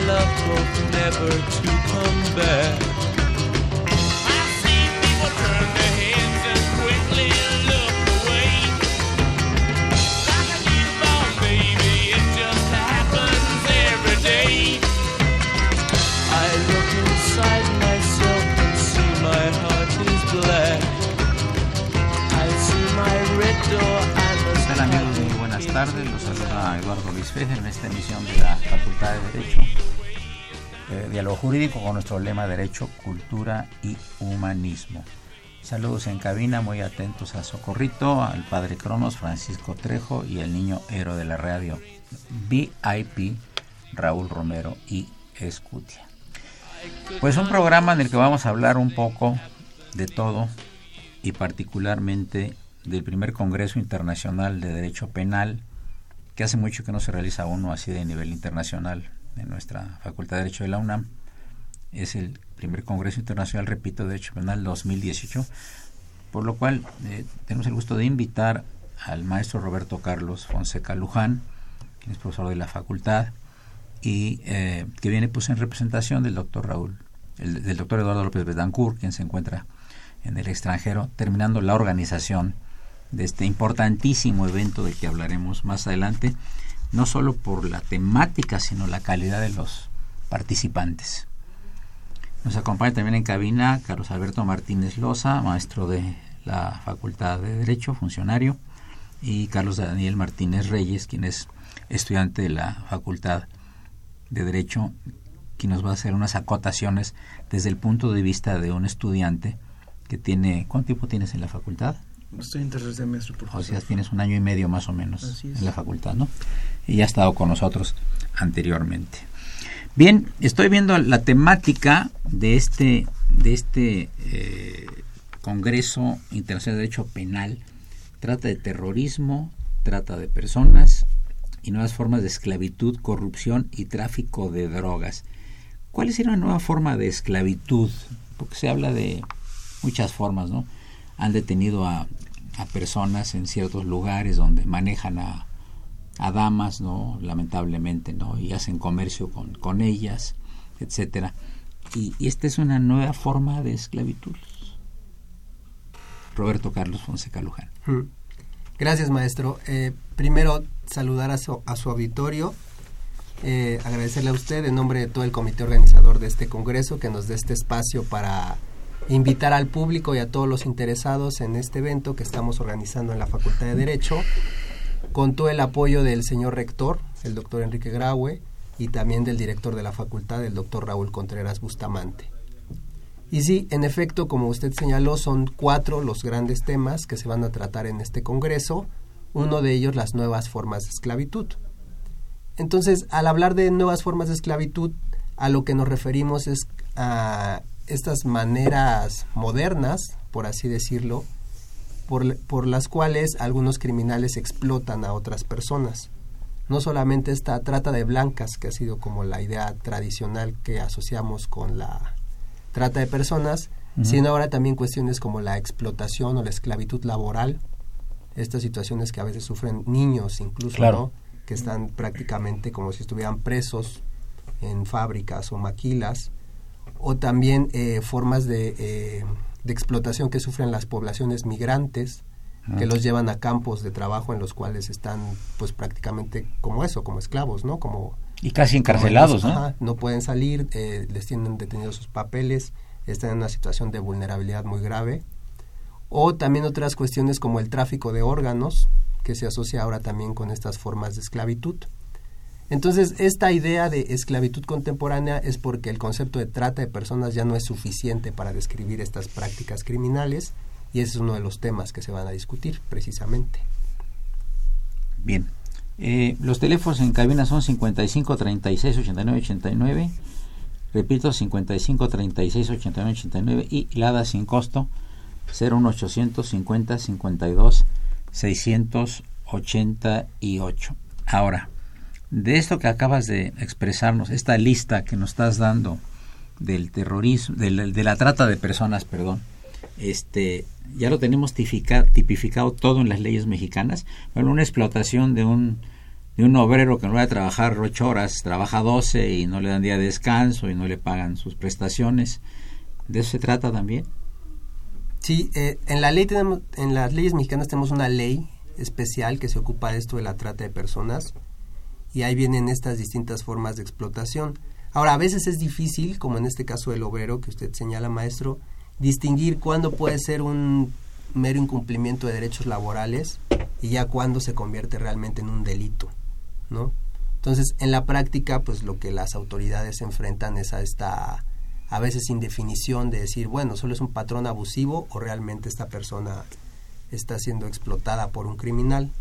loved hope never to come back. Con nuestro lema Derecho, Cultura y Humanismo. Saludos en cabina, muy atentos a Socorrito, al padre Cronos, Francisco Trejo y el niño héroe de la radio, VIP, Raúl Romero y Escutia. Pues un programa en el que vamos a hablar un poco de todo y particularmente del primer Congreso Internacional de Derecho Penal, que hace mucho que no se realiza uno así de nivel internacional en nuestra Facultad de Derecho de la UNAM. Es el primer Congreso Internacional, repito, de Derecho Penal 2018, por lo cual eh, tenemos el gusto de invitar al maestro Roberto Carlos Fonseca Luján, quien es profesor de la facultad y eh, que viene pues en representación del doctor Raúl, el, del doctor Eduardo López Betancourt, quien se encuentra en el extranjero, terminando la organización de este importantísimo evento del que hablaremos más adelante, no solo por la temática, sino la calidad de los participantes. Nos acompaña también en cabina Carlos Alberto Martínez Loza, maestro de la Facultad de Derecho, funcionario, y Carlos Daniel Martínez Reyes, quien es estudiante de la Facultad de Derecho, quien nos va a hacer unas acotaciones desde el punto de vista de un estudiante que tiene... ¿Cuánto tiempo tienes en la facultad? Estoy en tercer semestre, O sea, tienes un año y medio más o menos en la facultad, ¿no? Y ya ha estado con nosotros anteriormente. Bien, estoy viendo la temática de este, de este eh, Congreso Internacional de Derecho Penal. Trata de terrorismo, trata de personas y nuevas formas de esclavitud, corrupción y tráfico de drogas. ¿Cuál es una nueva forma de esclavitud? Porque se habla de muchas formas, ¿no? Han detenido a, a personas en ciertos lugares donde manejan a a damas, ¿no? Lamentablemente, ¿no? Y hacen comercio con, con ellas, etcétera. Y, esta es una nueva forma de esclavitud. Roberto Carlos Fonseca Luján. Mm. Gracias, maestro. Eh, primero, saludar a su, a su auditorio, eh, agradecerle a usted en nombre de todo el comité organizador de este congreso que nos dé este espacio para invitar al público y a todos los interesados en este evento que estamos organizando en la Facultad de Derecho contó el apoyo del señor rector, el doctor Enrique Graue, y también del director de la facultad, el doctor Raúl Contreras Bustamante. Y sí, en efecto, como usted señaló, son cuatro los grandes temas que se van a tratar en este Congreso, uno de ellos las nuevas formas de esclavitud. Entonces, al hablar de nuevas formas de esclavitud, a lo que nos referimos es a estas maneras modernas, por así decirlo, por, las cuales algunos criminales explotan a otras personas. no solamente esta trata de blancas, que ha sido como la idea tradicional que asociamos con la trata de personas, sino ahora también cuestiones como la explotación o la esclavitud laboral, estas situaciones que a veces sufren niños incluso, ¿no? que están prácticamente como si estuvieran presos en fábricas o maquilas, o también eh, formas de, eh, de, explotación que sufren las poblaciones migrantes, que ah. los llevan a campos de trabajo en los cuales están pues prácticamente como eso, como esclavos, ¿no? Como y casi encarcelados, ¿no? no pueden salir, eh, les tienen detenidos sus papeles, están en una situación de vulnerabilidad muy grave. O también otras cuestiones como el tráfico de órganos, que se asocia ahora también con estas formas de esclavitud. Entonces, esta idea de esclavitud contemporánea es porque el concepto de trata de personas ya no es suficiente para describir estas prácticas criminales y ese es uno de los temas que se van a discutir precisamente. Bien. Eh, los teléfonos en cabina son 55 36 89 89. Repito, 55 36 89 89 y LADA sin costo 01800 50 52 688. Ahora, de esto que acabas de expresarnos, esta lista que nos estás dando del terrorismo, de la, trata de personas, perdón, este, ya lo tenemos tipificado todo en las leyes mexicanas, pero una explotación de un, de un obrero que no va a trabajar ocho horas, trabaja doce y no le dan día de descanso y no le pagan sus prestaciones, ¿de eso se trata también? Sí, eh, en la ley tenemos, en las leyes mexicanas tenemos una ley especial que se ocupa de esto de la trata de personas y ahí vienen estas distintas formas de explotación. Ahora, a veces es difícil, como en este caso del obrero que usted señala, maestro, distinguir cuándo puede ser un mero incumplimiento de derechos laborales y ya cuándo se convierte realmente en un delito, ¿no? Entonces, en la práctica, pues lo que las autoridades enfrentan es a esta a veces indefinición de decir, bueno, solo es un patrón abusivo o realmente esta persona está siendo explotada por un criminal.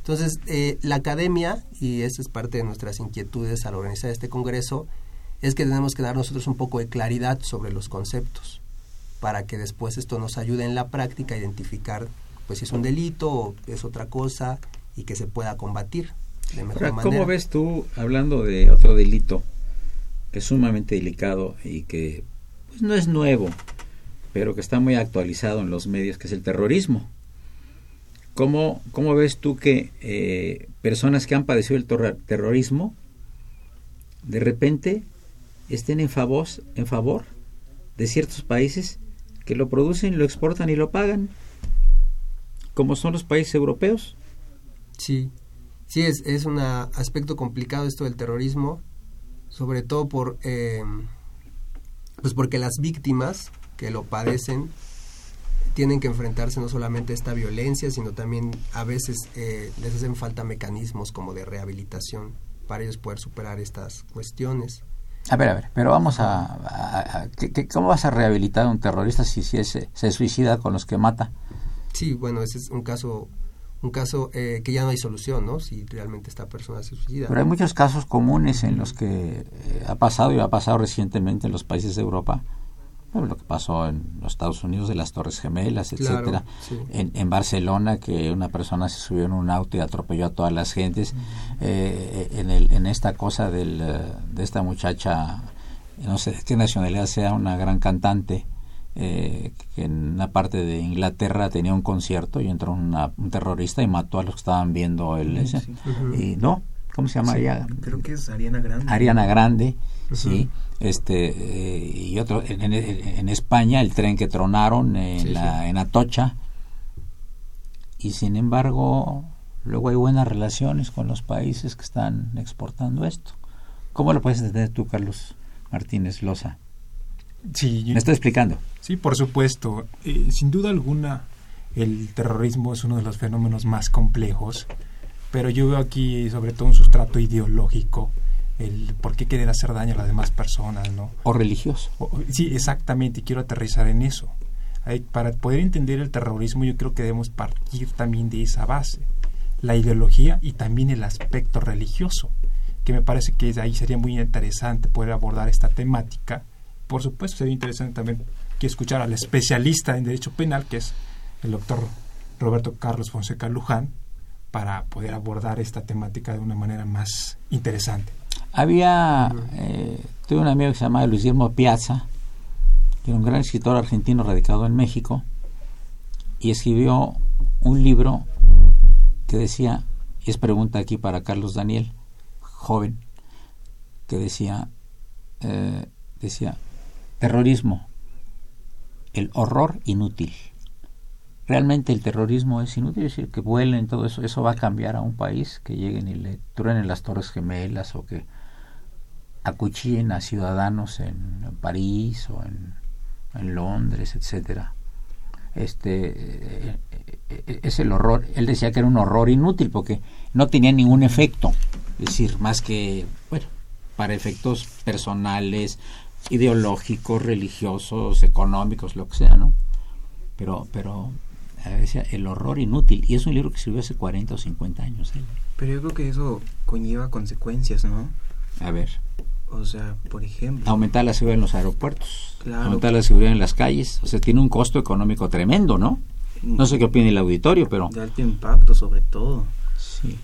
Entonces, eh, la academia, y esa es parte de nuestras inquietudes al organizar este congreso, es que tenemos que dar nosotros un poco de claridad sobre los conceptos, para que después esto nos ayude en la práctica a identificar pues si es un delito o es otra cosa y que se pueda combatir de mejor manera. ¿Cómo ves tú, hablando de otro delito, que es sumamente delicado y que pues, no es nuevo, pero que está muy actualizado en los medios, que es el terrorismo? ¿Cómo, cómo ves tú que eh, personas que han padecido el terrorismo de repente estén en favor, en favor de ciertos países que lo producen, lo exportan y lo pagan, como son los países europeos? Sí, sí, es, es un aspecto complicado esto del terrorismo, sobre todo por, eh, pues porque las víctimas que lo padecen tienen que enfrentarse no solamente a esta violencia, sino también a veces eh, les hacen falta mecanismos como de rehabilitación para ellos poder superar estas cuestiones. A ver, a ver, pero vamos a... ¿Cómo vas a rehabilitar a un terrorista si, si se suicida con los que mata? Sí, bueno, ese es un caso un caso eh, que ya no hay solución, ¿no? Si realmente esta persona se suicida. Pero hay muchos casos comunes en los que eh, ha pasado y ha pasado recientemente en los países de Europa lo que pasó en los Estados Unidos de las Torres Gemelas, etcétera, en, en, Barcelona que una persona se subió en un auto y atropelló a todas las gentes, eh, en, el, en esta cosa del, eh, de esta muchacha, no sé qué nacionalidad sea, una gran cantante, eh, que en una parte de Inglaterra tenía un concierto y entró un terrorista y mató a los que estaban viendo el y no, ¿cómo se llama ella? Creo que es Ariana Grande. Ariana Grande, sí. Este eh, y otro en, España el tren que tronaron en, la, en Atocha. Y sin embargo luego hay buenas relaciones con los países que están exportando esto. Cómo lo puedes entender tú Carlos Martínez Loza sí me estoy explicando sí por supuesto. Eh, sin duda alguna el terrorismo es uno de los fenómenos más complejos pero yo veo aquí sobre todo un sustrato ideológico el por qué querer hacer daño a las demás personas, ¿no? O religioso. sí, exactamente, quiero aterrizar en eso. para poder entender el terrorismo yo creo que debemos partir también de esa base, la ideología y también el aspecto religioso, que me parece que ahí sería muy interesante poder abordar esta temática. Por supuesto, sería interesante también que escuchar al especialista en derecho penal, que es el doctor Roberto Carlos Fonseca Luján, para poder abordar esta temática de una manera más interesante. Había, eh, tuve un amigo que se llamaba Luis Guillermo Piazza, que era un gran escritor argentino radicado en México, y escribió un libro que decía, y es pregunta aquí para Carlos Daniel, joven, que decía, eh, decía, terrorismo, el horror inútil. Realmente el terrorismo es inútil, es decir, que vuelen todo eso, eso va a cambiar a un país, que lleguen y le truenen las torres gemelas o que acuchillen a ciudadanos en París o en, Londres, etcétera. Este eh, eh, es el horror. Él decía que era un horror inútil porque no tenía ningún efecto, es decir, más que bueno, para efectos personales, ideológicos, religiosos, económicos, lo que sea, ¿no? Pero, pero decía el horror inútil y es un libro que escribió hace 40 o 50 años. ¿eh? Pero yo creo que eso conlleva consecuencias, ¿no? A ver. O sea, por ejemplo... Aumentar la seguridad en los aeropuertos, aumentar la seguridad en las calles, o sea, tiene un costo económico tremendo, ¿no? No sé qué opina el auditorio, pero... De alto impacto, sobre todo. Sí.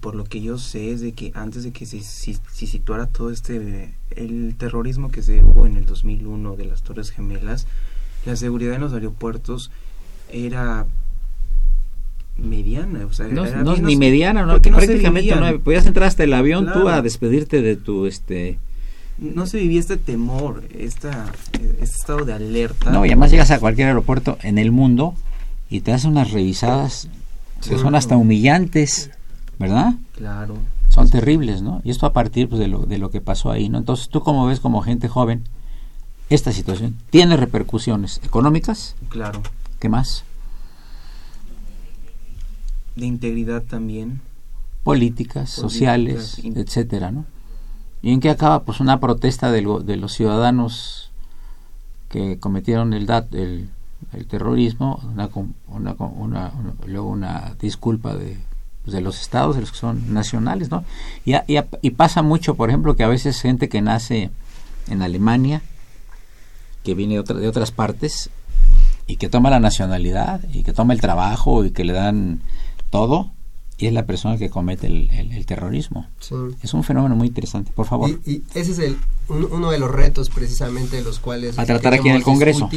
por lo que yo sé es de que antes de que se, situara todo este... El terrorismo que se hubo en el 2001 de las Torres Gemelas, la seguridad en los aeropuertos era mediana, o sea, no, no ni mediana, no, prácticamente no, podías entrar hasta el avión tú a despedirte de tu este no se vivía este temor, esta, este estado de alerta. No, y además llegas a cualquier aeropuerto en el mundo y te hacen unas revisadas que son hasta humillantes, ¿verdad? Claro. Son terribles, ¿no? Y esto a partir pues, de, lo, de lo que pasó ahí, ¿no? Entonces, tú como ves como gente joven, esta situación tiene repercusiones económicas. Claro. ¿Qué más? de integridad también. Políticas, sociales, etcétera, ¿no? ¿Y en qué acaba? Pues una protesta de, de los ciudadanos que cometieron el, el, el terrorismo, una, una, una, luego una disculpa de, pues, de los estados, de los que son nacionales, ¿no? Y, y, y, pasa mucho, por ejemplo, que a veces gente que nace en Alemania, que viene de, otra, de otras partes, y que toma la nacionalidad, y que toma el trabajo, y que le dan todo y es la persona que comete el, terrorismo. Es un fenómeno muy interesante, por favor. Y, ese es el, uno de los retos precisamente de los cuales... A tratar aquí en el Congreso.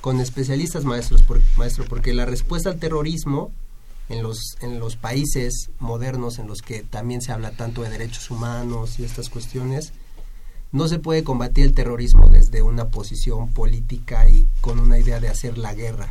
con especialistas maestros, por, maestro, porque la respuesta al terrorismo en los, en los países modernos en los que también se habla tanto de derechos humanos y estas cuestiones, no se puede combatir el terrorismo desde una posición política y con una idea de hacer la guerra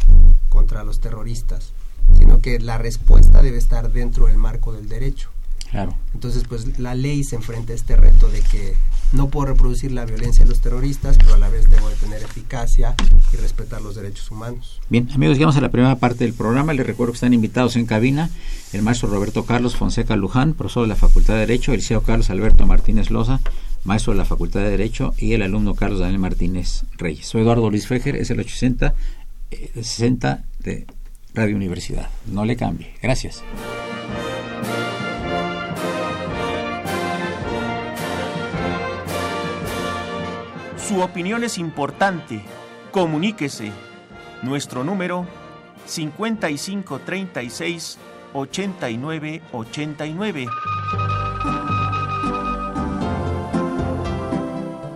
contra los terroristas sino que la respuesta debe estar dentro del marco del derecho. Claro. Entonces, pues la ley se enfrenta a este reto de que no puedo reproducir la violencia de los terroristas, pero a la vez debo de tener eficacia y respetar los derechos humanos. Bien, amigos, llegamos a la primera parte del programa. Les recuerdo que están invitados en cabina el maestro Roberto Carlos Fonseca Luján, profesor de la Facultad de Derecho, el CEO Carlos Alberto Martínez Loza, maestro de la Facultad de Derecho, y el alumno Carlos Daniel Martínez Reyes. Soy Eduardo Luis Fejer, es el 860 60 de Radio Universidad. No le cambie. Gracias. Su opinión es importante. Comuníquese. Nuestro número 5536 8989.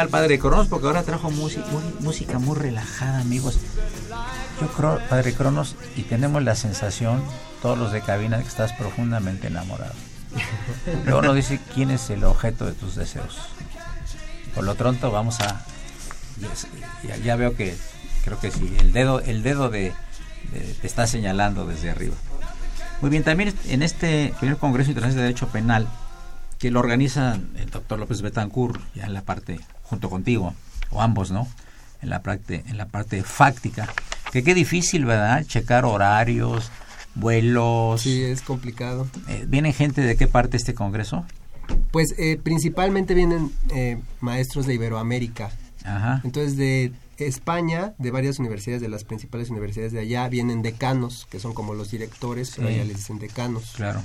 Al padre Cronos porque ahora trajo música muy, música muy relajada, amigos. Yo creo, padre Cronos, y tenemos la sensación, todos los de cabina, que estás profundamente enamorado. Luego nos dice quién es el objeto de tus deseos. Por lo pronto vamos a... Ya, veo que, creo que sí, el dedo, el dedo de, de- te está señalando desde arriba. Muy bien, también en este primer Congreso Internacional de Derecho Penal, que lo organiza el doctor López Betancourt, ya en la parte, junto contigo, o ambos, ¿no? En la parte, en la parte fáctica. Que qué difícil, ¿verdad? Checar horarios, vuelos. Sí, es complicado. Eh, ¿Viene gente de qué parte de este congreso? Pues eh, principalmente vienen eh, maestros de Iberoamérica. Ajá. Entonces de España, de varias universidades, de las principales universidades de allá, vienen decanos, que son como los directores, pero Sí. allá les dicen decanos. Claro.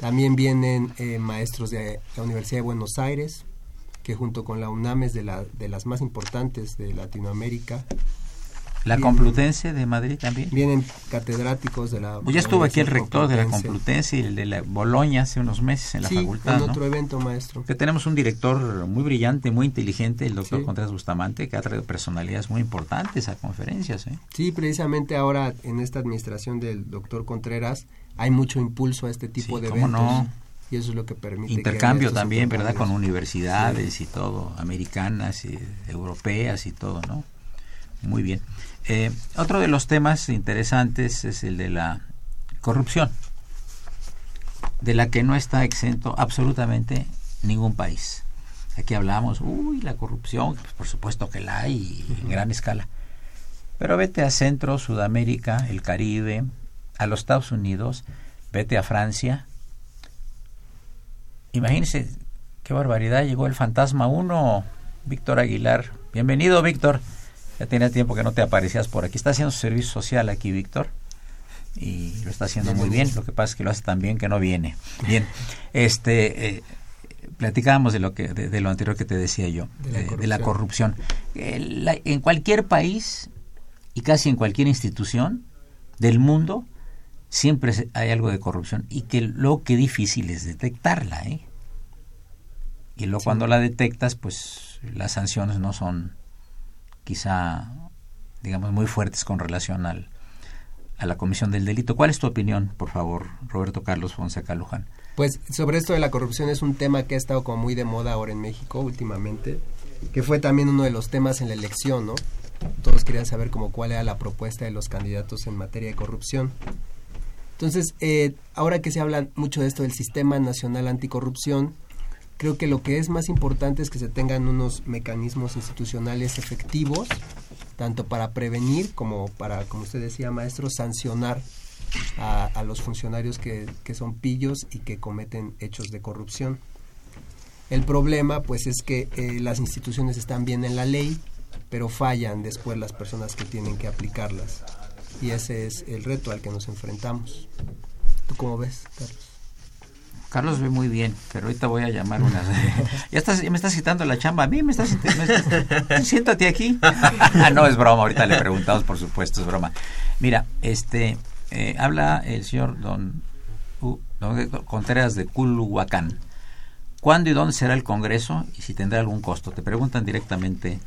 También vienen eh, maestros de la Universidad de Buenos Aires, que junto con la UNAM es de, la, de las más importantes de Latinoamérica. La. Complutense de Madrid también. Vienen catedráticos de la... Pues ya estuvo aquí el rector de la Complutense. Y el de la Boloña hace unos meses en la sí, facultad. en ¿no? otro evento, maestro. Que tenemos un director muy brillante, muy inteligente, el doctor Sí. Contreras Bustamante, que ha traído personalidades muy importantes a conferencias. ¿eh? Sí, precisamente ahora en esta administración del doctor Contreras hay mucho impulso a este tipo Sí, de cómo eventos. no. Y eso es lo que permite... Intercambio también, ¿verdad? Con universidades y todo, americanas y europeas y todo, ¿no? Muy bien. Eh, otro de los temas interesantes es el de la corrupción, de la que no está exento absolutamente ningún país. Aquí hablamos, uy, la corrupción, pues por supuesto que la hay en gran escala. Pero vete a Centro, Sudamérica, el Caribe, a los Estados Unidos, vete a Francia. Imagínense qué barbaridad, llegó el Fantasma 1, Víctor Aguilar. Bienvenido, Víctor. Ya tenía tiempo que no te aparecías por aquí. Está haciendo su servicio social aquí, Víctor. Y lo está haciendo muy bien. Lo que pasa es que lo hace tan bien que no viene. Bien. Este, eh, platicábamos de lo que de, de lo anterior que te decía yo, De la eh, de la corrupción. corrupción. Eh, la- en cualquier país y casi en cualquier institución del mundo siempre hay algo de corrupción y que lo que difícil es detectarla, ¿eh? Y luego cuando la detectas, pues las sanciones no son quizá, digamos, muy fuertes con relación al, a la comisión del delito. ¿Cuál es tu opinión, por favor, Roberto Carlos Fonseca Luján? Pues sobre esto de la corrupción es un tema que ha estado como muy de moda ahora en México últimamente, que fue también uno de los temas en la elección, ¿no? Todos querían saber como cuál era la propuesta de los candidatos en materia de corrupción. Entonces, eh, ahora que se habla mucho de esto del Sistema Nacional Anticorrupción, creo que lo que es más importante es que se tengan unos mecanismos institucionales efectivos, tanto para prevenir como para, como usted decía, maestro, sancionar a, los funcionarios que, que son pillos y que cometen hechos de corrupción. El problema, pues, es que eh, las instituciones están bien en la ley, pero fallan después las personas que tienen que aplicarlas. Y ese es el reto al que nos enfrentamos. ¿Tú cómo ves, Carlos? Carlos ve muy bien, pero ahorita voy a llamar unas. ya, estás, me estás quitando la chamba. A mí me estás. me estás- siéntate aquí. no, es broma. Ahorita le preguntamos, por supuesto, es broma. Mira, este. eh, habla el señor don, uh, don Contreras de Culhuacán. ¿Cuándo y dónde será el Congreso y si tendrá algún costo? Te preguntan directamente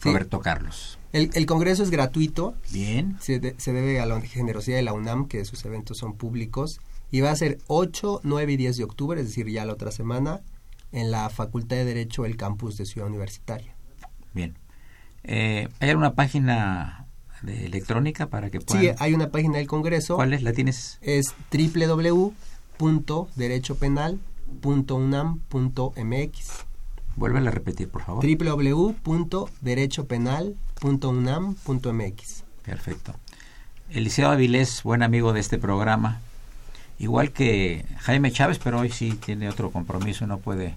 Sí. Roberto Carlos. El, el Congreso es gratuito, Bien. se, de- se debe a la generosidad de la UNAM, que sus eventos son públicos, y va a ser 8, 9 y 10 de octubre, es decir, ya la otra semana, en la Facultad de Derecho del campus de Ciudad Universitaria. Bien. Eh, ¿Hay alguna página de electrónica para que puedan? Sí, hay una página del Congreso. ¿Cuál es? ¿La tienes? Es www.derechopenal.unam.mx Vuélvela a repetir, por favor. www.derechopenal.unam.mx Perfecto. Eliseo Avilés, buen amigo de este programa, igual que Jaime Chávez, pero hoy sí tiene otro compromiso y no puede.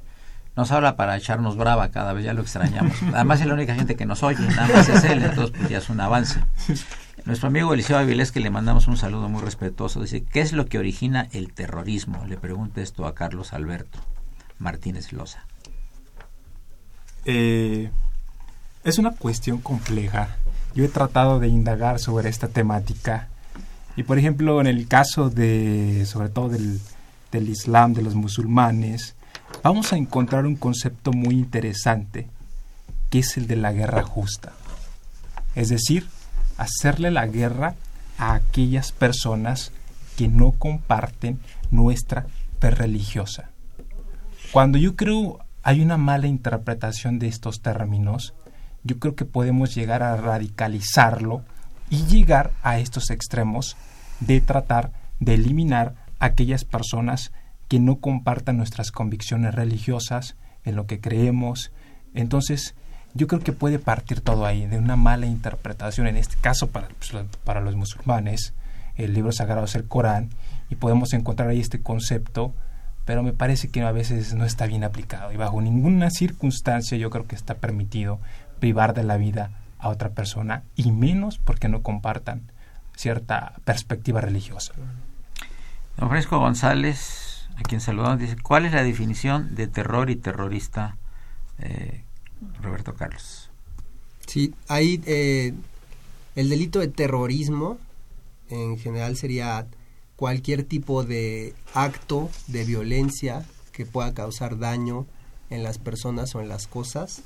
Nos habla para echarnos brava cada vez, ya lo extrañamos. Además es la única gente que nos oye, nada más es él, entonces pues ya es un avance. Nuestro amigo Eliseo Avilés, que le mandamos un saludo muy respetuoso, dice, ¿qué es lo que origina el terrorismo? Le pregunta esto a Carlos Alberto Martínez Loza. Eh, es una cuestión compleja. Yo he tratado de indagar sobre esta temática y, por ejemplo, en el caso de, sobre todo del, del Islam, de los musulmanes, vamos a encontrar un concepto muy interesante, que es el de la guerra justa. Es decir, hacerle la guerra a aquellas personas que no comparten nuestra fe religiosa. Cuando yo creo hay una mala interpretación de estos términos, yo creo que podemos llegar a radicalizarlo y llegar a estos extremos de tratar de eliminar aquellas personas que no compartan nuestras convicciones religiosas, en lo que creemos. Entonces, yo creo que puede partir todo ahí, de una mala interpretación, en este caso para, pues, para los musulmanes, el libro sagrado es el Corán, y podemos encontrar ahí este concepto, pero me parece que a veces no está bien aplicado y bajo ninguna circunstancia yo creo que está permitido privar de la vida a otra persona y menos porque no compartan cierta perspectiva religiosa. Don Fresco González, a quien saludamos, dice, ¿cuál es la definición de terror y terrorista, eh, Roberto Carlos? Sí, ahí eh, el delito de terrorismo en general sería cualquier tipo de acto de violencia que pueda causar daño en las personas o en las cosas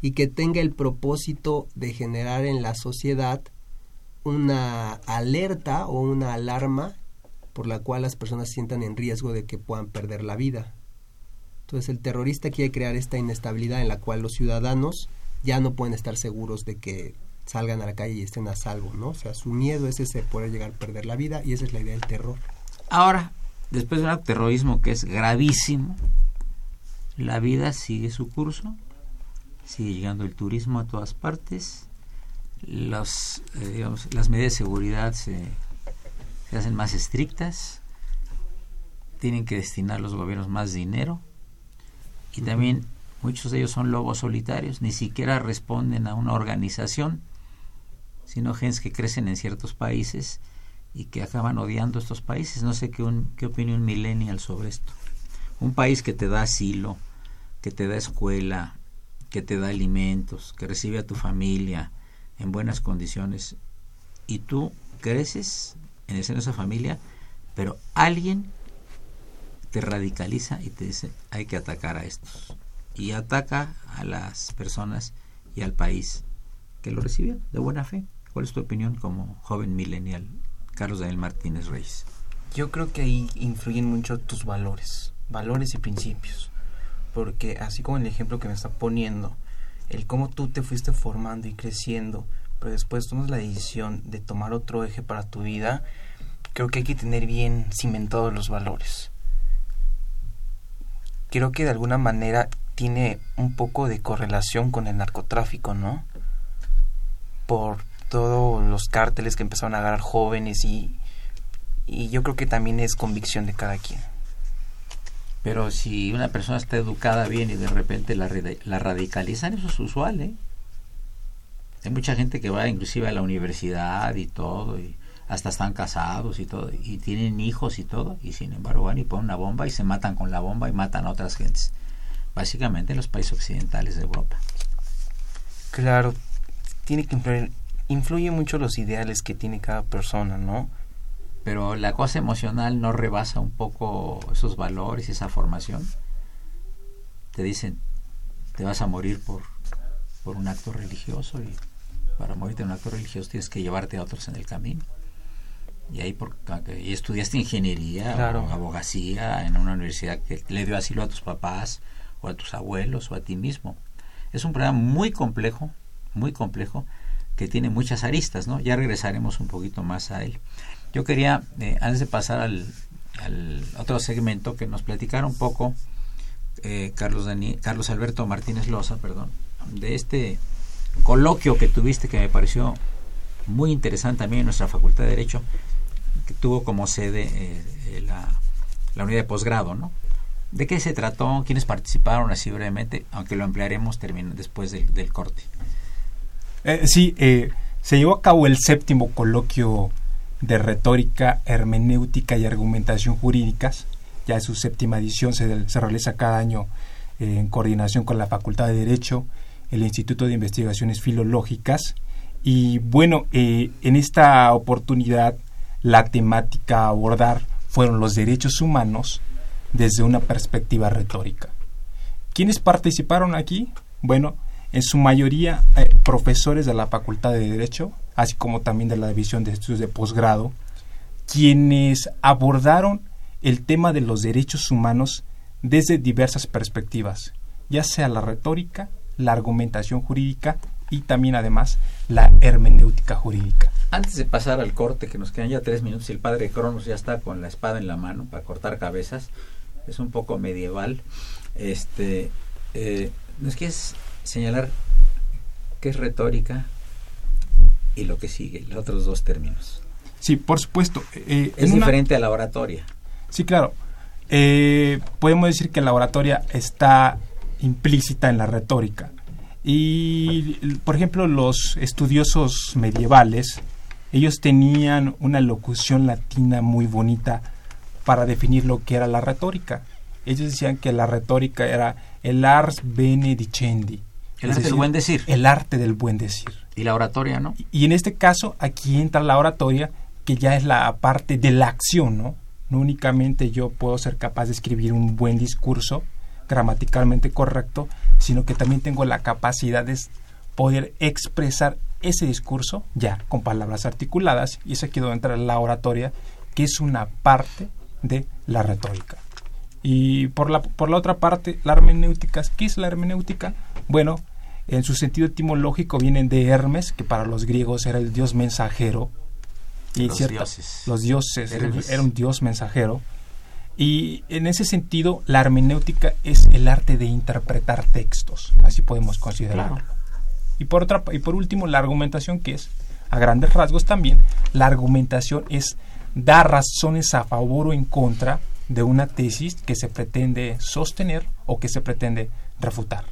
y que tenga el propósito de generar en la sociedad una alerta o una alarma por la cual las personas sientan en riesgo de que puedan perder la vida. Entonces el terrorista quiere crear esta inestabilidad en la cual los ciudadanos ya no pueden estar seguros de que salgan a la calle y estén a salvo, ¿no? O sea, su miedo es ese poder llegar a perder la vida y esa es la idea del terror. Ahora, después de un terrorismo que es gravísimo, la vida sigue su curso, sigue llegando el turismo a todas partes, los, eh, las medidas de seguridad se, hacen más estrictas, tienen que destinar los gobiernos más dinero y también muchos de ellos son lobos solitarios, ni siquiera responden a una organización, sino genes que crecen en ciertos países y que acaban odiando estos países. No sé qué, un, qué opina un millennial sobre esto. Un país que te da asilo, que te da escuela, que te da alimentos, que recibe a tu familia en buenas condiciones y tú creces en el seno esa familia, pero alguien te radicaliza y te dice hay que atacar a estos y ataca a las personas y al país que lo recibieron de buena fe. ¿Cuál es tu opinión como joven millennial, Carlos Daniel Martínez Reyes? Yo creo que ahí influyen mucho tus valores, valores y principios. Porque así como el ejemplo que me está poniendo, el cómo tú te fuiste formando y creciendo, pero después tomas la decisión de tomar otro eje para tu vida, creo que hay que tener bien cimentados los valores. Creo que de alguna manera tiene un poco de correlación con el narcotráfico, ¿no? Por todos los cárteles que empezaron a agarrar jóvenes y, y yo creo que también es convicción de cada quien. Pero si una persona está educada bien y de repente la, la radicalizan, eso es usual, ¿eh? Hay mucha gente que va inclusive a la universidad y todo, y hasta están casados y todo, y tienen hijos y todo, y sin embargo van y ponen una bomba y se matan con la bomba y matan a otras gentes. Básicamente en los países occidentales de Europa. Claro, tiene que influir, influye mucho los ideales que tiene cada persona, ¿no? Pero la cosa emocional no rebasa un poco esos valores, esa formación. Te dicen, te vas a morir por, por un acto religioso y para morirte en un acto religioso tienes que llevarte a otros en el camino. Y ahí porque y estudiaste ingeniería o abogacía en una universidad que le dio asilo a tus papás o a tus abuelos o a ti mismo. Es un problema muy complejo, muy complejo, que tiene muchas aristas, ¿no? Ya regresaremos un poquito más a él. Yo quería, eh, antes de pasar al, otro segmento, que nos platicara un poco eh, Carlos, Daniel, Carlos Alberto Martínez Loza, perdón, de este coloquio que tuviste que me pareció muy interesante también en nuestra Facultad de Derecho, que tuvo como sede eh, la, la, unidad de posgrado, ¿no? ¿De qué se trató? ¿Quiénes participaron así brevemente? Aunque lo emplearemos después del, corte. Sí, se llevó a cabo el séptimo coloquio de retórica, hermenéutica y argumentación jurídicas. Ya en su séptima edición se, realiza cada año eh, en coordinación con la Facultad de Derecho, el Instituto de Investigaciones Filológicas. Y bueno, eh, en esta oportunidad la temática a abordar fueron los derechos humanos desde una perspectiva retórica. ¿Quiénes participaron aquí? Bueno, en su mayoría eh, profesores de la Facultad de Derecho, así como también de la División de Estudios de Posgrado, quienes abordaron el tema de los derechos humanos desde diversas perspectivas, ya sea la retórica, la argumentación jurídica y también además la hermenéutica jurídica. Antes de pasar al corte, que nos quedan ya tres minutos y el padre Cronos ya está con la espada en la mano para cortar cabezas, es un poco medieval. Este, eh, ¿Nos quieres señalar qué es retórica y lo que sigue, los otros dos términos? Sí, por supuesto. Eh, es diferente a la oratoria. Sí, claro. Eh, podemos decir que la oratoria está implícita en la retórica. Y, por ejemplo, los estudiosos medievales, ellos tenían una locución latina muy bonita para definir lo que era la retórica. Ellos decían que la retórica era el ars bene dicendi. El arte del buen decir. El arte del buen decir. Y la oratoria, ¿no? Y, en este caso, aquí entra la oratoria, que ya es la parte de la acción, ¿no? No únicamente yo puedo ser capaz de escribir un buen discurso, gramaticalmente correcto, sino que también tengo la capacidad de poder expresar ese discurso ya con palabras articuladas y es aquí donde entra la oratoria que es una parte de la retórica. Y por la, por la otra parte, la hermenéutica, ¿qué es la hermenéutica? Bueno, en su sentido etimológico vienen de Hermes, que para los griegos era el dios mensajero. Y los dioses. Los dioses, era un dios mensajero. Y en ese sentido, la hermenéutica es el arte de interpretar textos, así podemos considerarlo. Y por otra y por último, la argumentación que es a grandes rasgos también, la argumentación es dar razones a favor o en contra de una tesis que se pretende sostener o que se pretende refutar.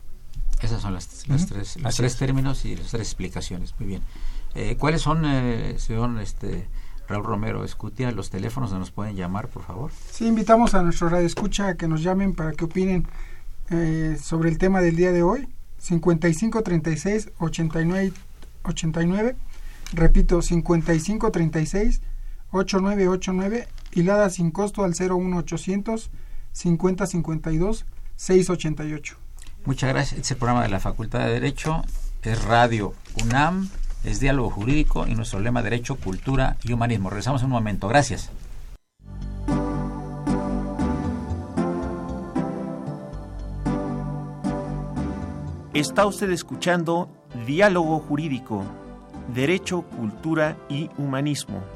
Esas son las, tres, los tres términos y las tres explicaciones. Muy bien. Eh, ¿Cuáles son, eh, señor este, Raúl Romero Escutia, los teléfonos donde nos pueden llamar, por favor. Sí, invitamos a nuestro radio escucha a que nos llamen para que opinen eh, sobre el tema del día de hoy. 5536 89 89 repito 5536 8989 hilada sin costo al 01800 5052 688 muchas gracias este es el programa de la Facultad de Derecho es Radio UNAM es diálogo jurídico y nuestro lema derecho, cultura y humanismo. Regresamos en un momento. Gracias. Está usted escuchando Diálogo Jurídico, Derecho, Cultura y Humanismo.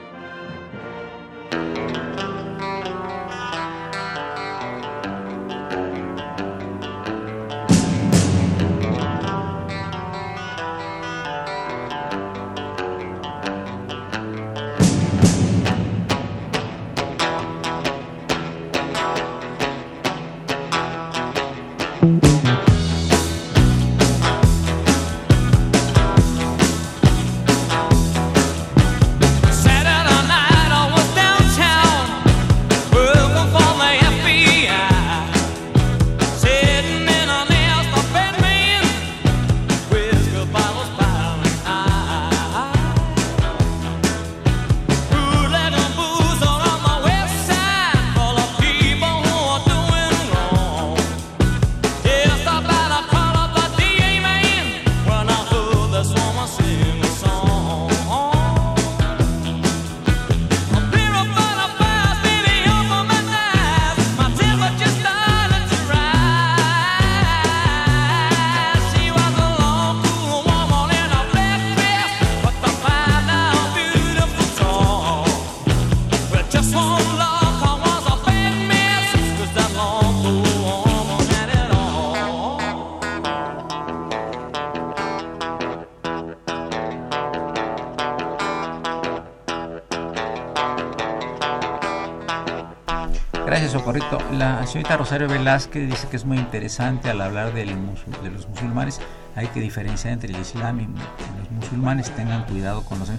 Señorita Rosario Velázquez dice que es muy interesante al hablar del de los musulmanes. Hay que diferenciar entre el Islam y los musulmanes. Tengan cuidado con los...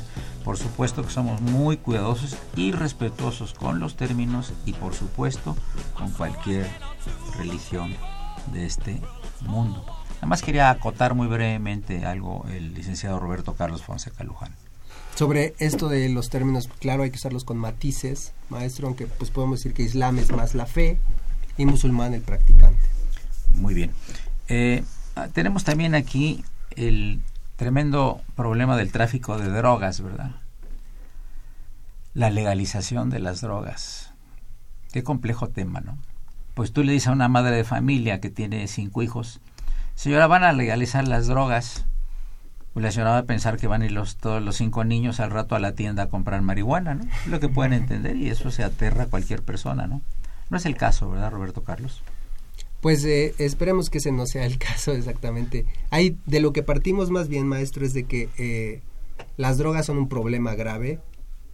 Por supuesto que somos muy cuidadosos y respetuosos con los términos y por supuesto con cualquier religión de este mundo. Además quería acotar muy brevemente algo el licenciado Roberto Carlos Fonseca Luján. Sobre esto de los términos, claro, hay que usarlos con matices, maestro, aunque pues podemos decir que Islam es más la fe y musulmán el practicante. Muy bien. Eh, tenemos también aquí el tremendo problema del tráfico de drogas, ¿verdad? La legalización de las drogas. Qué complejo tema, ¿no? Pues tú le dices a una madre de familia que tiene cinco hijos, señora, van a legalizar las drogas. Pues la señora va a pensar que van a ir los, todos los cinco niños al rato a la tienda a comprar marihuana, ¿no? Lo que pueden entender y eso se aterra a cualquier persona, ¿no? No es el caso, ¿verdad, Roberto Carlos? Pues eh, esperemos que ese no sea el caso exactamente. Hay, de lo que partimos más bien, maestro, es de que eh, las drogas son un problema grave,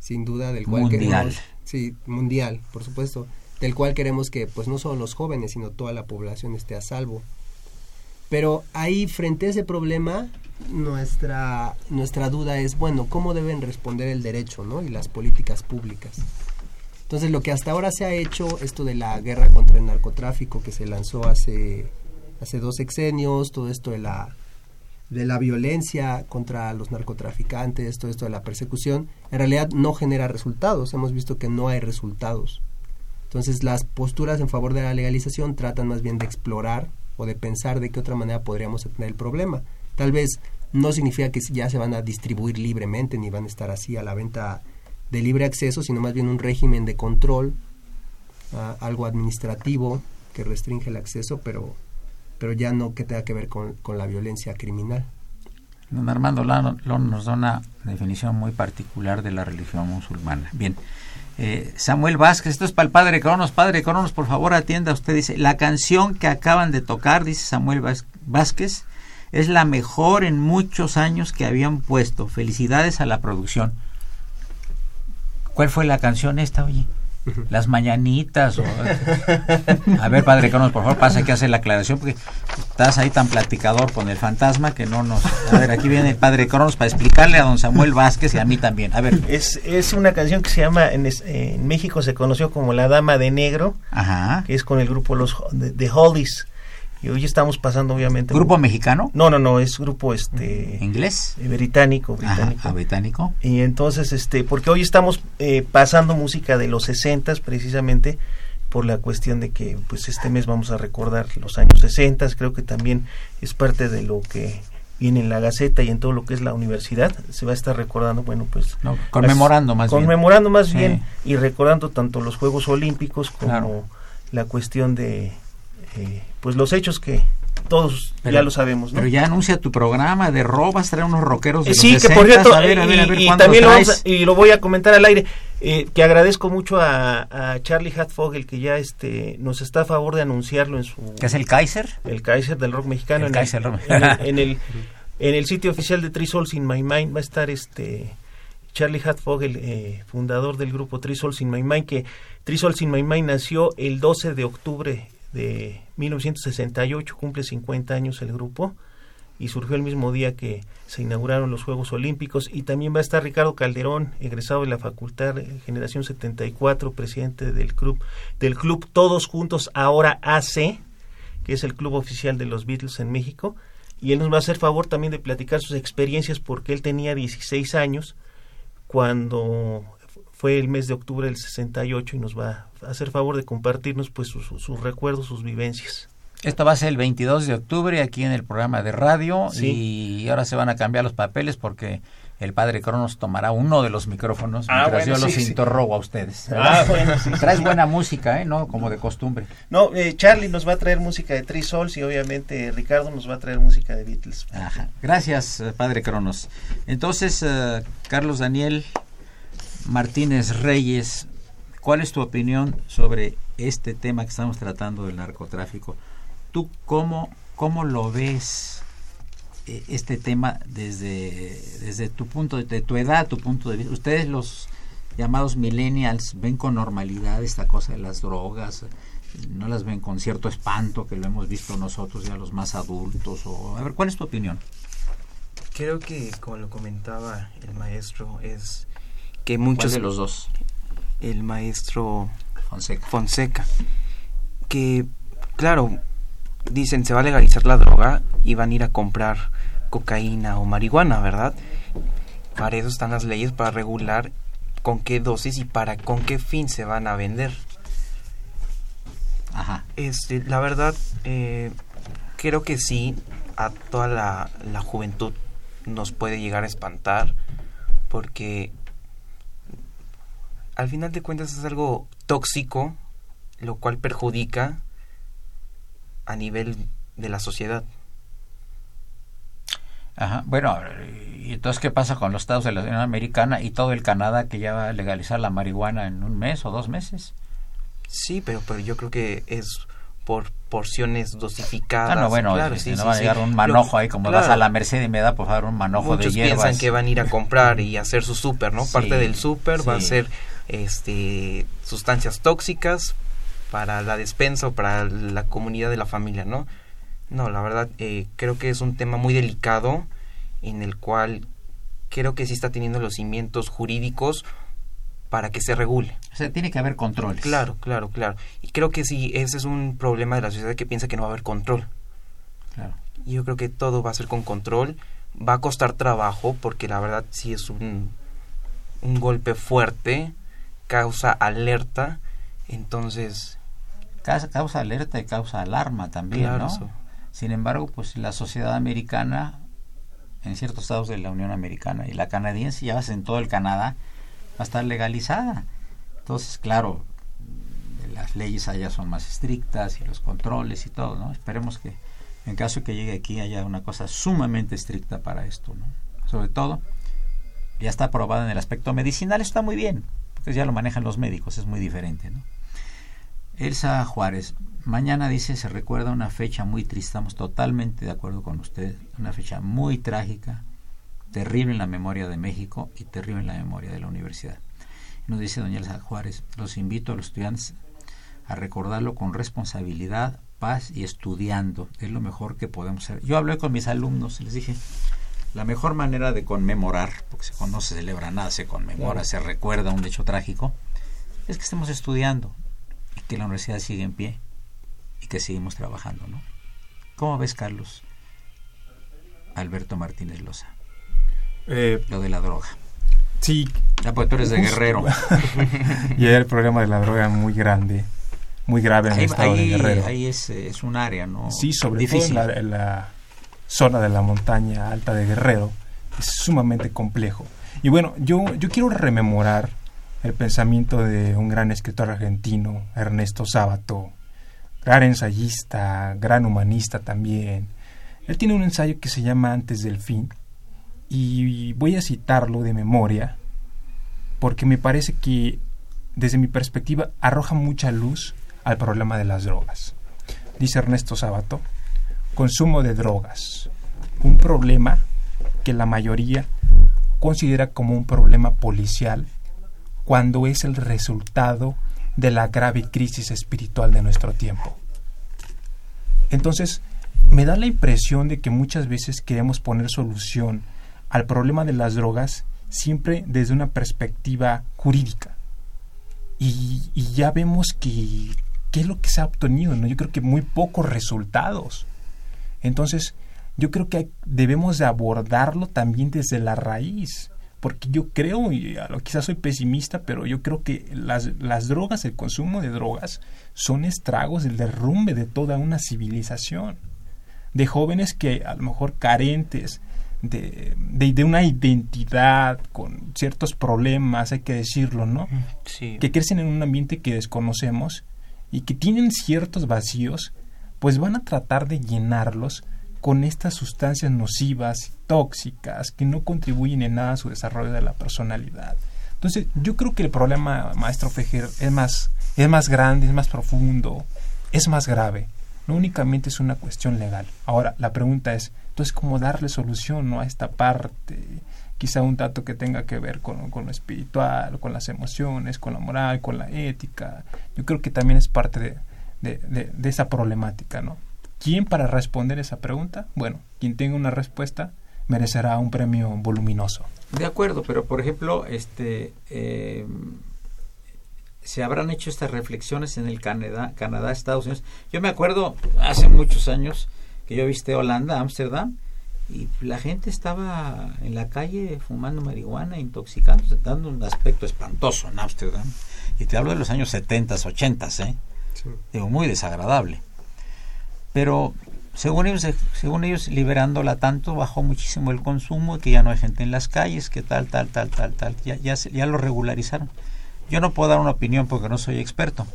sin duda, del cual mundial. queremos... Sí, mundial, por supuesto, del cual queremos que pues no solo los jóvenes, sino toda la población esté a salvo. Pero ahí, frente a ese problema, nuestra, nuestra duda es, bueno, ¿cómo deben responder el derecho ¿no? y las políticas públicas? Entonces, lo que hasta ahora se ha hecho, esto de la guerra contra el narcotráfico que se lanzó hace, hace dos sexenios, todo esto de la, de la violencia contra los narcotraficantes, todo esto de la persecución, en realidad no genera resultados. Hemos visto que no hay resultados. Entonces, las posturas en favor de la legalización tratan más bien de explorar o de pensar de qué otra manera podríamos tener el problema. Tal vez no significa que ya se van a distribuir libremente ni van a estar así a la venta de libre acceso, sino más bien un régimen de control, uh, algo administrativo que restringe el acceso, pero, pero ya no que tenga que ver con, con la violencia criminal. Don Armando Lón nos da una definición muy particular de la religión musulmana. Bien, eh, Samuel Vázquez, esto es para el Padre Cronos. Padre Cronos, por favor atienda. Usted dice, la canción que acaban de tocar, dice Samuel Vázquez, es la mejor en muchos años que habían puesto. Felicidades a la producción. ¿Cuál fue la canción esta, oye? Las mañanitas. O... A ver, padre Cronos, por favor, pasa que hace la aclaración porque estás ahí tan platicador con el fantasma que no nos... A ver, aquí viene el padre Cronos para explicarle a don Samuel Vázquez y a mí también. A ver. Es, es una canción que se llama, en, en México se conoció como La Dama de Negro, Ajá. que es con el grupo los de, de Hollies. Y hoy estamos pasando, obviamente. ¿Grupo un... mexicano? No, no, no, es grupo este. ¿Inglés? Eh, británico, británico. Ajá, británico. Y entonces, este, porque hoy estamos eh, pasando música de los 60 precisamente por la cuestión de que, pues, este mes vamos a recordar los años 60 Creo que también es parte de lo que viene en la Gaceta y en todo lo que es la universidad. Se va a estar recordando, bueno, pues. No, conmemorando más conmemorando bien. más sí. bien y recordando tanto los Juegos Olímpicos como claro. la cuestión de eh, pues los hechos que todos pero, ya lo sabemos. ¿no? Pero ya anuncia tu programa de robas, trae unos rockeros de eh, Sí, los que 60, por cierto, a ver, a ver, a ver, y, y ¿cuándo también lo vamos a- y lo voy a comentar al aire, eh, que agradezco mucho a, a Charlie Hatfogel que ya este nos está a favor de anunciarlo en su... ¿Qué es el Kaiser? El Kaiser del rock mexicano. El en, Kaiser el, rock en, el, en, el, en el sitio oficial de Three Souls in My Mind va a estar este... Charlie Hatfogel, eh, fundador del grupo Three Souls in My Mind, que Three Souls in My Mind nació el 12 de octubre de 1968, cumple 50 años el grupo y surgió el mismo día que se inauguraron los Juegos Olímpicos. Y también va a estar Ricardo Calderón, egresado de la Facultad Generación 74, presidente del club del club Todos Juntos ahora AC, que es el club oficial de los Beatles en México. Y él nos va a hacer favor también de platicar sus experiencias porque él tenía 16 años cuando fue el mes de octubre del 68 y nos va hacer favor de compartirnos pues sus, sus recuerdos, sus vivencias. Esto va a ser el 22 de octubre aquí en el programa de radio Sí. y ahora se van a cambiar los papeles porque el padre Cronos tomará uno de los micrófonos Ah, mientras bueno, yo los sí, sí. interrogo a ustedes. Ah, bueno, sí, Traes sí. buena música, ¿eh? No, como de costumbre. No, eh, Charlie nos va a traer música de Three Souls y obviamente Ricardo nos va a traer música de Beatles. Ajá. Gracias, eh, padre Cronos. Entonces, eh, Carlos Daniel Martínez Reyes, ¿cuál es tu opinión sobre este tema que estamos tratando del narcotráfico? ¿Tú cómo, cómo lo ves eh, este tema desde, desde tu punto de, de tu edad, tu punto de vista? Ustedes los llamados millennials ven con normalidad esta cosa de las drogas, no las ven con cierto espanto que lo hemos visto nosotros ya los más adultos o a ver cuál es tu opinión creo que como lo comentaba el maestro es que muchos de los dos el maestro Fonseca. Fonseca que claro dicen se va a legalizar la droga y van a ir a comprar cocaína o marihuana verdad para eso están las leyes para regular con qué dosis y para con qué fin se van a vender. Ajá. Este, la verdad, eh, creo que sí, a toda la, la juventud nos puede llegar a espantar, porque al final de cuentas es algo tóxico, lo cual perjudica a nivel de la sociedad. Ajá. Bueno, ¿y entonces qué pasa con los estados de la Unión Americana y todo el Canadá que ya va a legalizar la marihuana en un mes o dos meses? Sí, pero, pero yo creo que es por porciones dosificadas. Ah, no, bueno, claro, si sí, no sí, va a llegar un manojo Lo- ahí, como claro. vas a la Merced y me da por favor un manojo Muchos de hierbas. piensan que van a ir a comprar y hacer su súper, ¿no? Parte del súper va a ser este sustancias tóxicas para la despensa o para la comunidad de la familia, ¿no? No, la verdad eh, creo que es un tema muy delicado en el cual creo que sí está teniendo los cimientos jurídicos para que se regule. O sea, tiene que haber controles. Claro, claro, claro. Y creo que sí, ese es un problema de la sociedad que piensa que no va a haber control. Claro. Yo creo que todo va a ser con control. Va a costar trabajo porque la verdad sí es un, un golpe fuerte, causa alerta. Entonces, Causa, causa alerta y causa alarma también, Claro, ¿no? eso. Sin embargo, pues la sociedad americana, en ciertos estados de la Unión Americana y la canadiense, ya en todo el Canadá, va a estar legalizada. Entonces, claro, las leyes allá son más estrictas y los controles y todo, ¿no? Esperemos que en caso que llegue aquí haya una cosa sumamente estricta para esto, ¿no? Sobre todo, ya está aprobada en el aspecto medicinal, está muy bien, porque ya lo manejan los médicos, es muy diferente, ¿no? Elsa Juárez, mañana dice se recuerda una fecha muy triste, estamos totalmente de acuerdo con usted, una fecha muy trágica, terrible en la memoria de México y terrible en la memoria de la universidad. Nos dice doña Elsa Juárez, los invito a los estudiantes a recordarlo con responsabilidad, paz y estudiando, es lo mejor que podemos hacer. Yo hablé con mis alumnos les dije, la mejor manera de conmemorar, porque no se celebra nada, se conmemora, se recuerda un hecho trágico, es que estemos estudiando y que la universidad sigue en pie y que seguimos trabajando, ¿no? ¿Cómo ves, Carlos? Alberto Martínez Loza, Eh, lo de la droga. sí. Ya, pues tú eres de. Guerrero. y el problema de la droga muy grande, muy grave en el Ahí, de ahí- Guerrero. ahí es, es un área, ¿no? Sí, sobre Difícil. todo en la, en la zona de la montaña alta de Guerrero, es sumamente complejo. Y bueno, yo, yo quiero rememorar el pensamiento de un gran escritor argentino, Ernesto Sábato, gran ensayista, gran humanista también. Él tiene un ensayo que se llama Antes del fin, y voy a citarlo de memoria, porque me parece que desde mi perspectiva arroja mucha luz al problema de las drogas. Dice Ernesto Sábato, consumo de drogas, un problema que la mayoría considera como un problema policial cuando es el resultado de la grave crisis espiritual de nuestro tiempo. Entonces, me da la impresión de que muchas veces queremos poner solución al problema de las drogas siempre desde una perspectiva jurídica. Y, ya vemos que qué es lo que se ha obtenido, ¿no? Yo creo que muy pocos resultados. Entonces, yo creo que debemos de abordarlo también desde la raíz, porque yo creo, y quizás soy pesimista, pero yo creo que las, las drogas, el consumo de drogas, son estragos del derrumbe de toda una civilización, de jóvenes que a lo mejor carentes de, de, de una identidad, con ciertos problemas, hay que decirlo, ¿no? sí. que crecen en un ambiente que desconocemos y que tienen ciertos vacíos, pues van a tratar de llenarlos con estas sustancias nocivas, tóxicas, que no contribuyen en nada a su desarrollo de la personalidad. Entonces, yo creo que el problema, maestro Fejer, es más, es más grande, es más profundo, es más grave. No únicamente es una cuestión legal. Ahora, la pregunta es, entonces, ¿cómo darle solución ¿no? a esta parte quizá un dato que tenga que ver con, con, lo espiritual, con las emociones, con la moral, con la ética. Yo creo que también es parte de, de, de, esa problemática, ¿no? ¿Quién para responder esa pregunta? Bueno, quien tenga una respuesta merecerá un premio voluminoso. De acuerdo, pero por ejemplo, este eh, se habrán hecho estas reflexiones en el Canadá, Canadá, Estados Unidos. Yo me acuerdo hace muchos años que yo viste Holanda, Ámsterdam, y la gente estaba en la calle fumando marihuana, intoxicándose, dando un aspecto espantoso en Ámsterdam. Y te hablo de los años 70, 80, ¿eh? Muy desagradable. Pero según ellos, según ellos, liberándola tanto, bajó muchísimo el consumo, que ya no hay gente en las calles, que tal, tal, tal, tal, tal. Ya, ya, ya lo regularizaron. Yo no puedo dar una opinión porque no soy experto,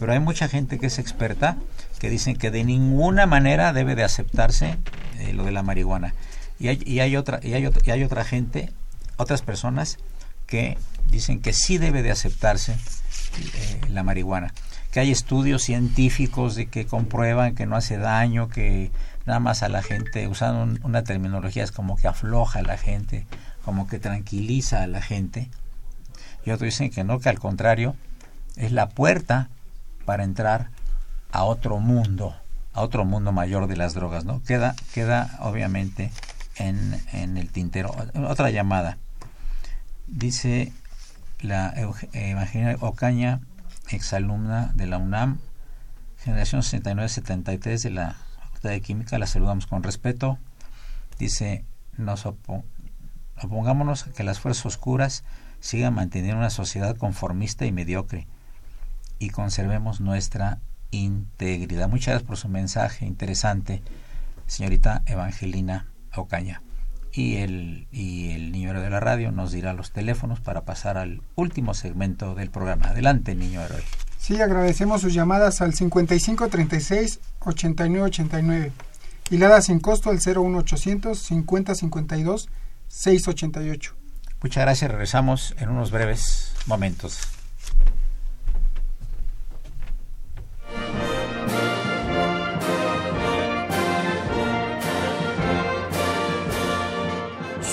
pero hay mucha gente que es experta que dicen que de ninguna manera debe de aceptarse eh, lo de la marihuana. Y hay, y hay, otra, y hay otra gente, otras personas que dicen que sí debe de aceptarse eh, la marihuana. Que hay estudios científicos de que comprueban que no hace daño, que nada más a la gente, usando una terminología es como que afloja a la gente, como que tranquiliza a la gente. Y otros dicen que no, que al contrario, es la puerta para entrar a otro mundo, a otro mundo mayor de las drogas, ¿no? Queda, queda obviamente en, en el tintero. Otra llamada. Dice la Evangelina Ocaña, exalumna de la UNAM, generación 69-73 de la Facultad de Química, la saludamos con respeto. Dice, nos opongámonos a que las fuerzas oscuras sigan manteniendo una sociedad conformista y mediocre y conservemos nuestra integridad. Muchas gracias por su mensaje interesante, señorita Evangelina Ocaña. Y el, y el niño héroe de la radio nos dirá los teléfonos para pasar al último segmento del programa. Adelante, niño héroe. Sí, agradecemos sus llamadas al 5536 8989 y la da sin costo al 01800 5052 688. Muchas gracias, regresamos en unos breves momentos.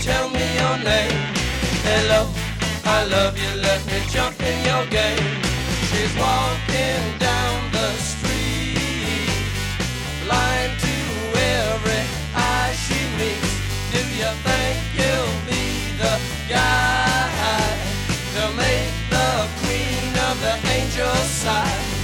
Tell me your name? Hello, I love you, let me jump in your game. She's walking down the street, blind to every eye she meets. Do you think you'll be the guy to make the queen of the angels sigh?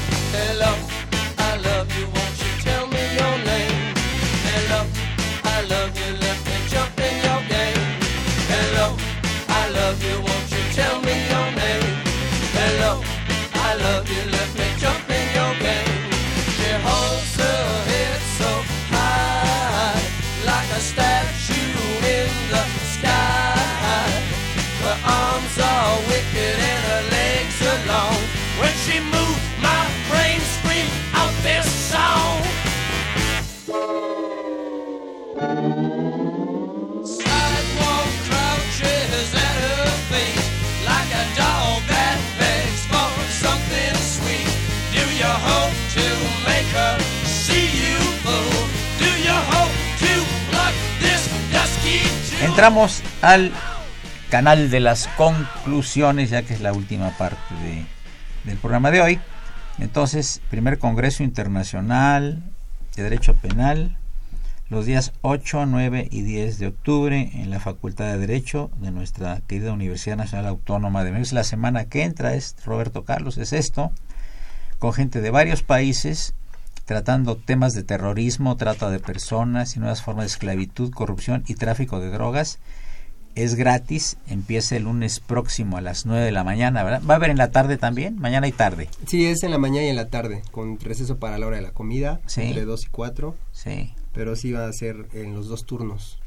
Entramos al canal de las conclusiones, ya que es la última parte de, del programa de hoy. Entonces, primer Congreso Internacional de Derecho Penal, los días 8, 9 y 10 de octubre en la Facultad de Derecho de nuestra querida Universidad Nacional Autónoma de México. La semana que entra, es Roberto Carlos, es esto, con gente de varios países tratando temas de terrorismo, trata de personas y nuevas formas de esclavitud, corrupción y tráfico de drogas. es gratis, empieza el lunes próximo a las 9 de la mañana, ¿verdad? ¿Va a haber en la tarde también? Mañana y tarde. Sí, es en la mañana y en la tarde, con receso para la hora de la comida, Sí. entre 2 y 4. Sí. Pero sí va a ser en los dos turnos.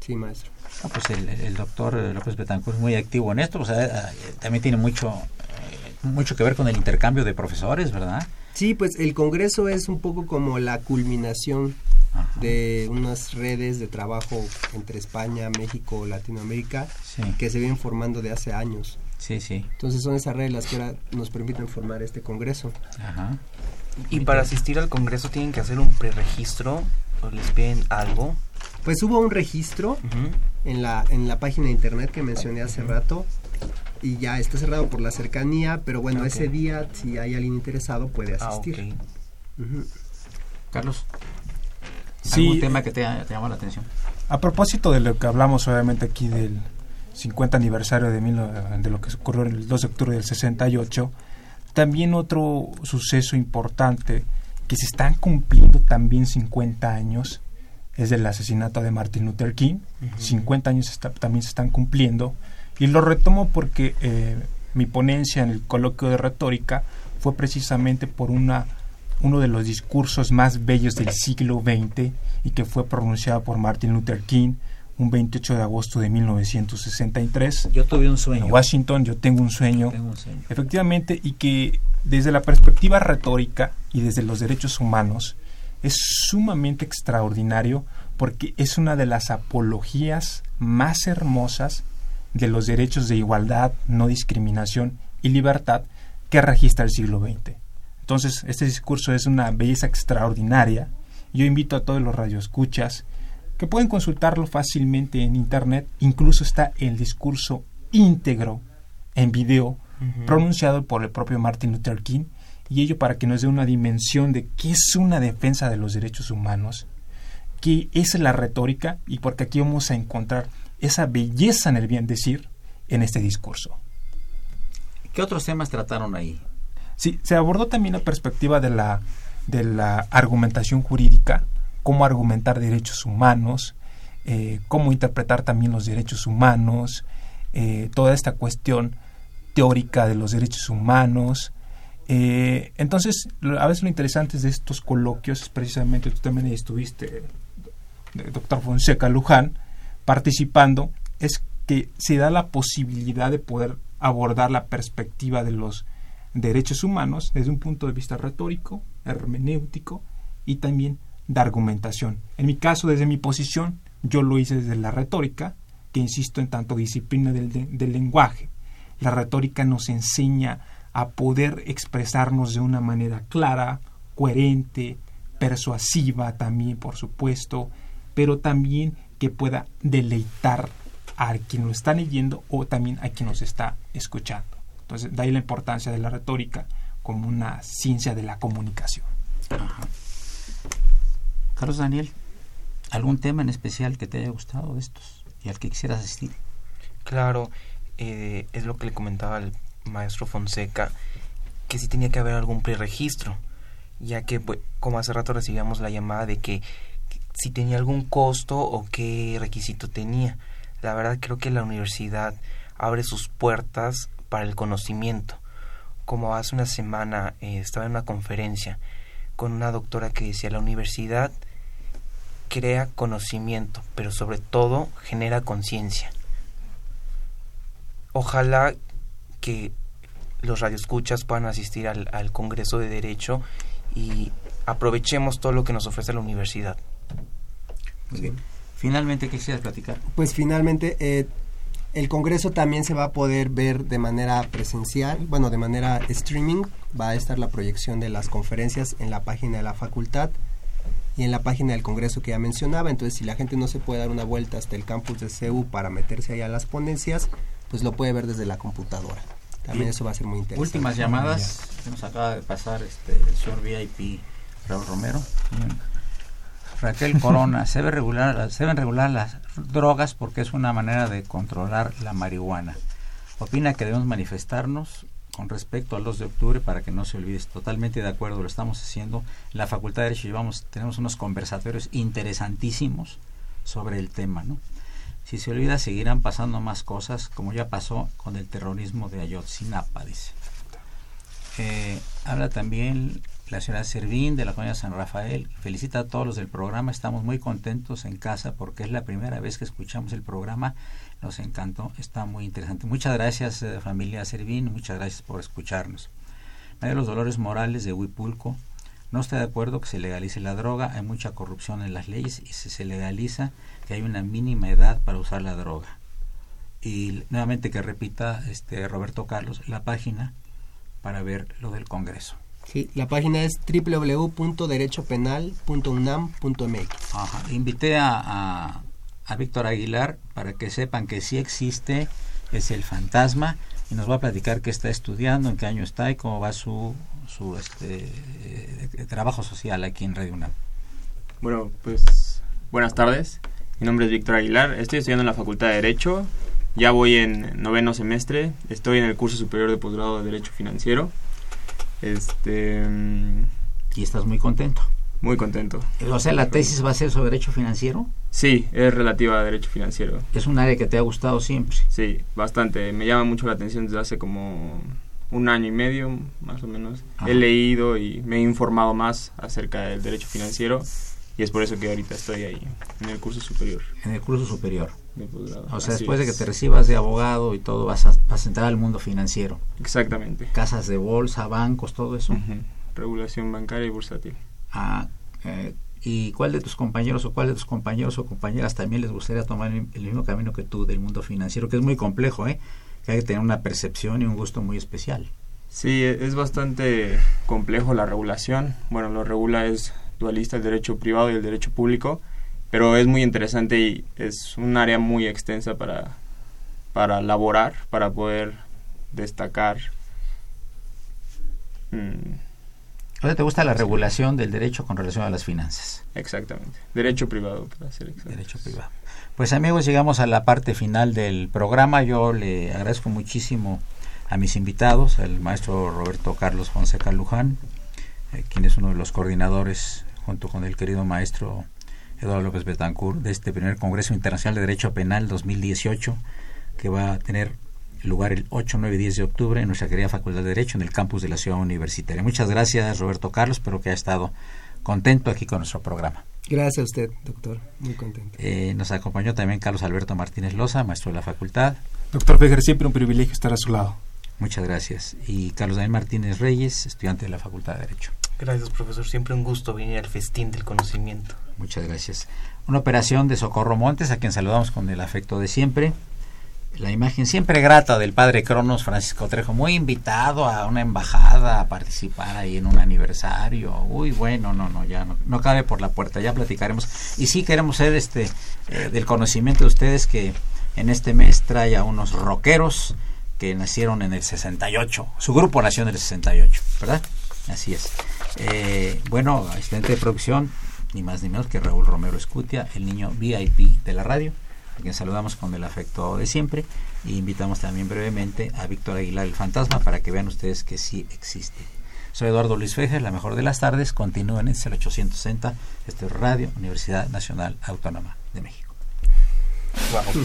Sí, maestro. Ah, pues el, el doctor López Betancourt es muy activo en esto, pues, eh, eh, también tiene mucho, eh, mucho que ver con el intercambio de profesores, ¿verdad? Sí, pues el Congreso es un poco como la culminación de unas redes de trabajo entre España, México, Latinoamérica, Sí. que se vienen formando de hace años. Sí, sí. Entonces son esas redes las que ahora nos permiten formar este Congreso. Ajá. Y para asistir al Congreso tienen que hacer un preregistro o les piden algo. Pues hubo un registro en, la, en la página de internet que mencioné hace rato y ya está cerrado por la cercanía, pero bueno, Ok. ese día si hay alguien interesado puede Ah, asistir. Ujú. Carlos, Sí, ¿algún tema que te, te llama la atención? A propósito de lo que hablamos obviamente aquí del 50 aniversario de, mil- de lo que ocurrió el 2 de octubre del 68, también otro suceso importante que se están cumpliendo también 50 años es el asesinato de Martin Luther King. Ujú. 50 años está- también se están cumpliendo y lo retomo porque eh, mi ponencia en el coloquio de retórica fue precisamente por una uno de los discursos más bellos del siglo XX y que fue pronunciado por Martin Luther King un 28 de agosto de 1963. Yo tuve un sueño. En Washington, yo tengo un sueño. Tengo un sueño. Efectivamente, y que desde la perspectiva retórica y desde los derechos humanos es sumamente extraordinario porque es una de las apologías más hermosas de los derechos de igualdad, no discriminación y libertad que registra el siglo XX. Entonces, este discurso es una belleza extraordinaria. Yo invito a todos los radioescuchas que pueden consultarlo fácilmente en internet. Incluso está el discurso íntegro en video pronunciado por el propio Martin Luther King y ello para que nos dé una dimensión de qué es una defensa de los derechos humanos, qué es la retórica y porque aquí vamos a encontrar esa belleza en el bien decir en este discurso. ¿Qué otros temas trataron ahí? Sí, se abordó también la perspectiva de la, de la argumentación jurídica, cómo argumentar derechos humanos, eh, cómo interpretar también los derechos humanos, eh, toda esta cuestión teórica de los derechos humanos. Eh, entonces, a veces lo interesante de estos coloquios es precisamente, tú también estuviste, doctor Fonseca Luján, participando, es que se da la posibilidad de poder abordar la perspectiva de los derechos humanos desde un punto de vista retórico, hermenéutico y también de argumentación. En mi caso, desde mi posición, yo lo hice desde la retórica, que insisto en tanto disciplina del, de- del lenguaje. La retórica nos enseña a poder expresarnos de una manera clara, coherente, persuasiva también, por supuesto, pero también que pueda deleitar a quien lo está leyendo o también a quien nos está escuchando. Entonces, de ahí la importancia de la retórica como una ciencia de la comunicación. Carlos Daniel, ¿algún tema en especial que te haya gustado de estos y al que quisieras asistir? Claro, eh, es lo que le comentaba al maestro Fonseca, que sí tenía que haber algún preregistro, ya que, pues, como hace rato recibíamos la llamada de que si tenía algún costo o qué requisito tenía. La verdad creo que la universidad abre sus puertas para el conocimiento. Como hace una semana eh, estaba en una conferencia con una doctora que decía la universidad crea conocimiento, pero sobre todo genera conciencia. Ojalá que los radioescuchas puedan asistir al, al Congreso de Derecho y aprovechemos todo lo que nos ofrece la universidad. Finalmente, ¿qué quisieras platicar? Pues finalmente eh, el Congreso también se va a poder ver de manera presencial, bueno, de manera streaming. Va a estar la proyección de las conferencias en la página de la facultad y en la página del Congreso que ya mencionaba. Entonces, si la gente no se puede dar una vuelta hasta el campus de CEU para meterse allá a las ponencias, pues lo puede ver desde la computadora. También Bien. eso va a ser muy interesante. Últimas llamadas. que Nos acaba de pasar este, el señor VIP Raúl Romero. Raquel Corona, se, deben regular las drogas porque es una manera de controlar la marihuana. Opina que debemos manifestarnos con respecto al 2 de octubre para que no se olvide. Totalmente de acuerdo, lo estamos haciendo. En la Facultad de Derecho llevamos, tenemos unos conversatorios interesantísimos sobre el tema. ¿no? Si se olvida, seguirán pasando más cosas, como ya pasó con el terrorismo de Ayotzinapa, dice. Eh, habla también la señora Servín de la colonia San Rafael. Felicita a todos los del programa. Estamos muy contentos en casa porque es la primera vez que escuchamos el programa. Nos encantó, está muy interesante. Muchas gracias, eh, familia Servín. Muchas gracias por escucharnos. María los Dolores Morales de Huipulco. No está de acuerdo que se legalice la droga. Hay mucha corrupción en las leyes y si se legaliza que hay una mínima edad para usar la droga. Y nuevamente que repita este Roberto Carlos la página para ver lo del Congreso. Sí, la página es www.derechopenal.unam.mx. Ajá. Invité a, a, a, Víctor Aguilar para que sepan que sí existe, es el fantasma, y nos va a platicar qué está estudiando, en qué año está y cómo va su, su este, eh, trabajo social aquí en Radio UNAM. Bueno, pues buenas tardes. Mi nombre es Víctor Aguilar, estoy estudiando en la Facultad de Derecho, ya voy en noveno semestre, estoy en el curso superior de posgrado de Derecho Financiero. Este, ¿Y estás muy contento? Muy contento. O sea, ¿la tesis va a ser sobre derecho financiero? Sí, es relativa a derecho financiero. ¿Es un área que te ha gustado siempre? Sí, bastante. Me llama mucho la atención desde hace como un año y medio, más o menos. Ajá. He leído y me he informado más acerca del derecho financiero y es por eso que ahorita estoy ahí, en el curso superior. En el curso superior. De posgrado. O sea, Así después de que te recibas de abogado y todo, vas a, vas a entrar al mundo financiero. Exactamente. Casas de bolsa, bancos, todo eso. Regulación bancaria y bursátil. Ah, eh, ¿Y cuál de tus compañeros o cuál de tus compañeros o compañeras también les gustaría tomar el, el mismo camino que tú del mundo financiero? Que es muy complejo, ¿eh? Que hay que tener una percepción y un gusto muy especial. Sí, e- es bastante complejo la regulación. Bueno, lo regula es dualista el derecho privado y el derecho público, pero es muy interesante y es un área muy extensa para, para laborar, para poder destacar. Mm, O sea, ¿te gusta la regulación del derecho con relación a las finanzas? exactamente. Derecho privado, para ser exacto. Derecho privado. Pues amigos, llegamos a la parte final del programa. Yo le agradezco muchísimo a mis invitados, al maestro Roberto Carlos Fonseca Luján, eh, quien es uno de los coordinadores, junto con el querido maestro Eduardo López Betancourt, de este primer Congreso Internacional de Derecho Penal 2018, que va a tener lugar el 8, 9 y 10 de octubre en nuestra querida Facultad de Derecho en el campus de la Ciudad Universitaria. Muchas gracias, Roberto Carlos. Espero que haya estado contento aquí con nuestro programa. Gracias a usted, doctor. Muy contento. Eh, nos acompañó también Carlos Alberto Martínez Loza, maestro de la facultad. Doctor Fejer, siempre un privilegio estar a su lado. Muchas gracias. Y Carlos Daniel Martínez Reyes, estudiante de la Facultad de Derecho. Gracias, profesor. Siempre un gusto venir al festín del conocimiento. Muchas gracias. Una operación de Socorro Montes, a quien saludamos con el afecto de siempre. La imagen siempre grata del padre Cronos Francisco Trejo, muy invitado a una embajada a participar ahí en un aniversario. Uy, bueno, no, no, ya no, no cabe por la puerta, ya platicaremos. Y sí queremos ser este eh, del conocimiento de ustedes que en este mes trae a unos rockeros que nacieron en el 68. Su grupo nació en el 68, ¿verdad? Así es. Eh, bueno, asistente de producción, ni más ni menos que Raúl Romero Escutia, el niño VIP de la radio, a quien saludamos con el afecto de siempre. Y invitamos también brevemente a Víctor Aguilar, el fantasma, para que vean ustedes que sí existe. Soy Eduardo Luis Fejer, la mejor de las tardes. Continúen en el 860, este es Radio Universidad Nacional Autónoma de México. Wow.